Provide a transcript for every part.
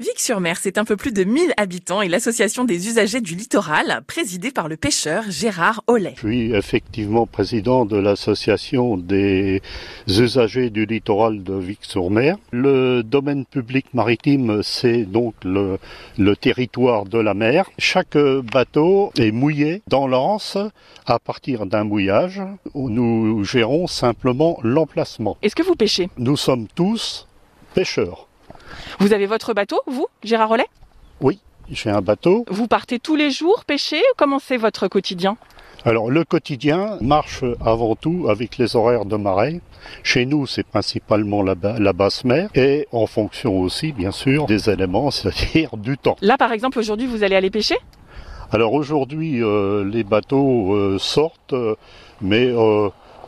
Vic-sur-Mer, c'est un peu plus de 1000 habitants et l'association des usagers du littoral, présidée par le pêcheur Gérard Ollet. Je suis effectivement président de l'association des usagers du littoral de Vic-sur-Mer. Le domaine public maritime, c'est donc le, le, territoire de la mer. Chaque bateau est mouillé dans l'anse à partir d'un mouillage. Nous gérons simplement l'emplacement. Est-ce que vous pêchez? Nous sommes tous pêcheurs. Vous avez votre bateau, vous, Gérard Rollet? Oui, j'ai un bateau. Vous partez tous les jours pêcher? Comment c'est votre quotidien? Alors le quotidien marche avant tout avec les horaires de marée. Chez nous, c'est principalement la, la, basse mer et en fonction aussi, bien sûr, des éléments, c'est-à-dire du temps. Là, par exemple, aujourd'hui, vous allez aller pêcher? Alors aujourd'hui, euh, les bateaux euh, sortent, euh, mais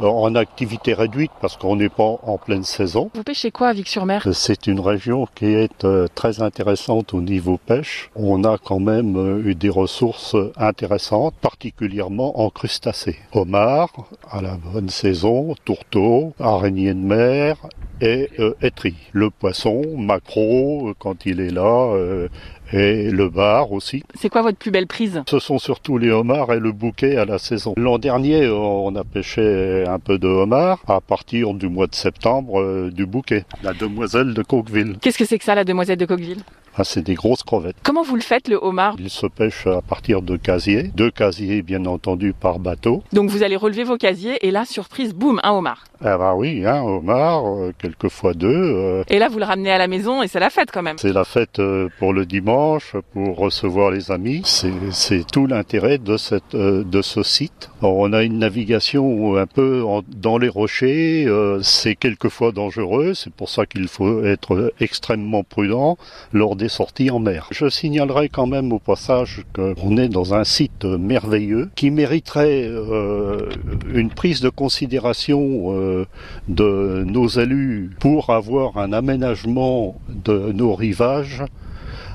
en activité réduite parce qu'on n'est pas en pleine saison. Vous pêchez quoi à Vic-sur-Mer? C'est une région qui est euh, très intéressante au niveau pêche. On a quand même euh, eu des ressources intéressantes, particulièrement en crustacés. Homard à la bonne saison, tourteau, araignée de mer et euh, Le poisson, maquereau quand il est là, euh, et le bar aussi. C'est quoi votre plus belle prise? Ce sont surtout les homards et le bouquet à la saison. L'an dernier, on a pêché un peu de homard à partir du mois de septembre euh, du bouquet. La demoiselle de Coqueville. Qu'est-ce que c'est que ça, la demoiselle de Coqueville? Ah, c'est des grosses crevettes. Comment vous le faites, le homard? Il se pêche à partir de casiers. Deux casiers, bien entendu, par bateau. Donc vous allez relever vos casiers et là, surprise, boum, un homard. Ah bah oui, un homard, euh, quelquefois deux. Euh. Et là, vous le ramenez à la maison et c'est la fête quand même. C'est la fête euh, pour le dimanche, pour recevoir les amis. C'est tout l'intérêt de, cette, de ce site. on a une navigation un peu dans les rochers. c'est quelquefois dangereux. C'est pour ça qu'il faut être extrêmement prudent lors en mer. Je signalerai quand même au passage qu'on est dans un site merveilleux qui mériterait euh, une prise de considération euh, de nos élus pour avoir un aménagement de nos rivages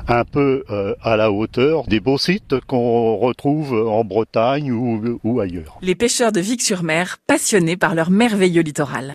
un peu euh, à la hauteur des beaux sites qu'on retrouve en Bretagne ou, ou ailleurs. Les pêcheurs de Vic-sur-Mer, passionnés par leur merveilleux littoral.